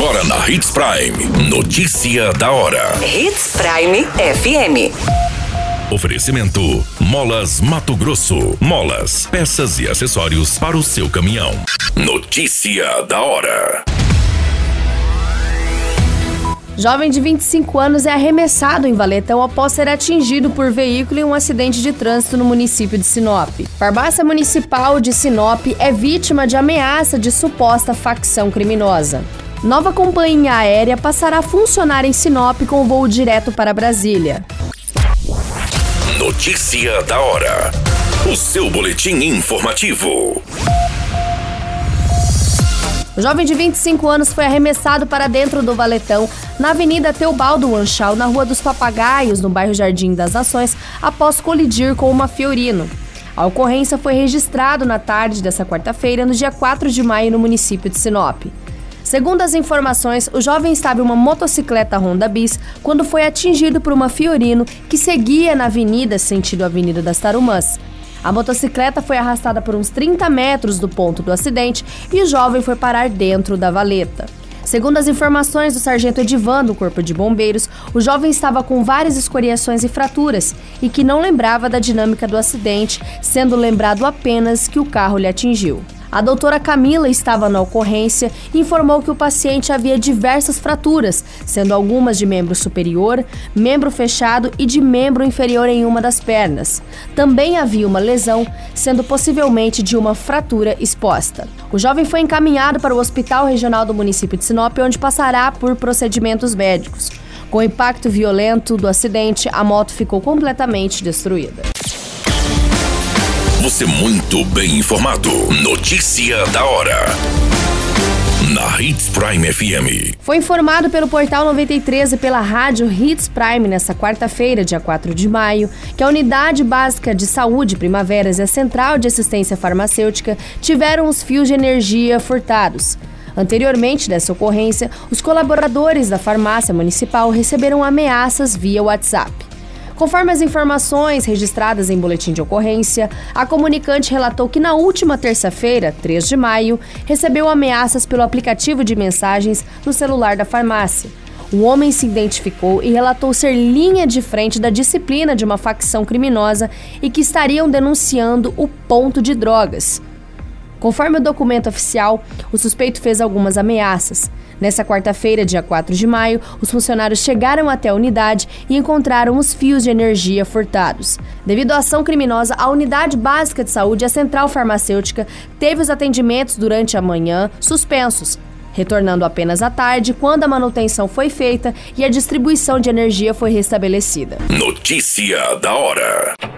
Agora na Hits Prime. Notícia da hora. Hits Prime FM. Oferecimento: Molas Mato Grosso. Molas, peças e acessórios para o seu caminhão. Notícia da hora. Jovem de 25 anos é arremessado em Valetão após ser atingido por veículo em um acidente de trânsito no município de Sinop. Farmácia Municipal de Sinop é vítima de ameaça de suposta facção criminosa. Nova companhia aérea passará a funcionar em Sinop com voo direto para Brasília. Notícia da hora. O seu boletim informativo. O jovem de 25 anos foi arremessado para dentro do valetão na Avenida Teobaldo Anchal, na Rua dos Papagaios, no bairro Jardim das Nações, após colidir com uma Fiorino. A ocorrência foi registrada na tarde dessa quarta-feira, no dia 4 de maio, no município de Sinop. Segundo as informações, o jovem estava em uma motocicleta Honda Bis quando foi atingido por uma Fiorino que seguia na avenida sentido Avenida das Tarumãs. A motocicleta foi arrastada por uns 30 metros do ponto do acidente e o jovem foi parar dentro da valeta. Segundo as informações do sargento Edivan do Corpo de Bombeiros, o jovem estava com várias escoriações e fraturas e que não lembrava da dinâmica do acidente, sendo lembrado apenas que o carro lhe atingiu. A doutora Camila estava na ocorrência e informou que o paciente havia diversas fraturas, sendo algumas de membro superior, membro fechado e de membro inferior em uma das pernas. Também havia uma lesão, sendo possivelmente de uma fratura exposta. O jovem foi encaminhado para o Hospital Regional do município de Sinop, onde passará por procedimentos médicos. Com o impacto violento do acidente, a moto ficou completamente destruída. Você muito bem informado. Notícia da hora. Na Hits Prime FM. Foi informado pelo Portal 93 e pela rádio Hits Prime nesta quarta-feira, dia 4 de maio, que a Unidade Básica de Saúde Primaveras e a Central de Assistência Farmacêutica tiveram os fios de energia furtados. Anteriormente dessa ocorrência, os colaboradores da farmácia municipal receberam ameaças via WhatsApp. Conforme as informações registradas em boletim de ocorrência, a comunicante relatou que na última terça-feira, 3 de maio, recebeu ameaças pelo aplicativo de mensagens no celular da farmácia. O homem se identificou e relatou ser linha de frente da disciplina de uma facção criminosa e que estariam denunciando o ponto de drogas. Conforme o documento oficial, o suspeito fez algumas ameaças. Nessa quarta-feira, dia 4 de maio, os funcionários chegaram até a unidade e encontraram os fios de energia furtados. Devido à ação criminosa, a Unidade Básica de Saúde e a Central Farmacêutica teve os atendimentos durante a manhã suspensos, retornando apenas à tarde, quando a manutenção foi feita e a distribuição de energia foi restabelecida. Notícia da hora.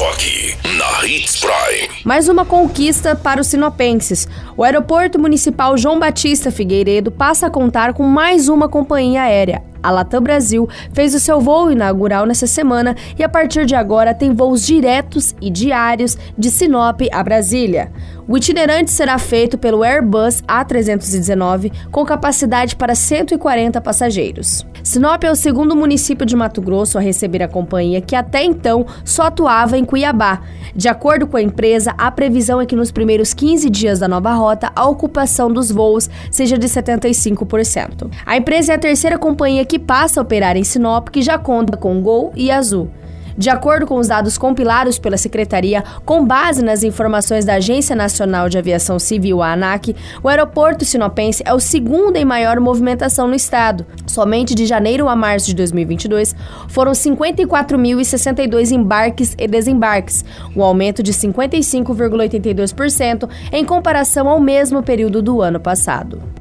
Só aqui, na Hits Prime. Mais uma conquista para os sinopenses. O Aeroporto Municipal João Batista Figueiredo passa a contar com mais uma companhia aérea, a Latam Brasil fez o seu voo inaugural nessa semana e a partir de agora tem voos diretos e diários de Sinop a Brasília. O itinerante será feito pelo Airbus A319 com capacidade para 140 passageiros. Sinop é o segundo município de Mato Grosso a receber a companhia que até então só atuava em Cuiabá. De acordo com a empresa, a previsão é que nos primeiros 15 dias da nova rota a ocupação dos voos seja de 75%. A empresa é a terceira companhia que passa a operar em Sinop, que já conta com Gol e Azul. De acordo com os dados compilados pela Secretaria, com base nas informações da Agência Nacional de Aviação Civil, a ANAC, o aeroporto sinopense é o segundo em maior movimentação no estado. Somente de janeiro a março de 2022 foram 54.062 embarques e desembarques, um aumento de 55,82% em comparação ao mesmo período do ano passado.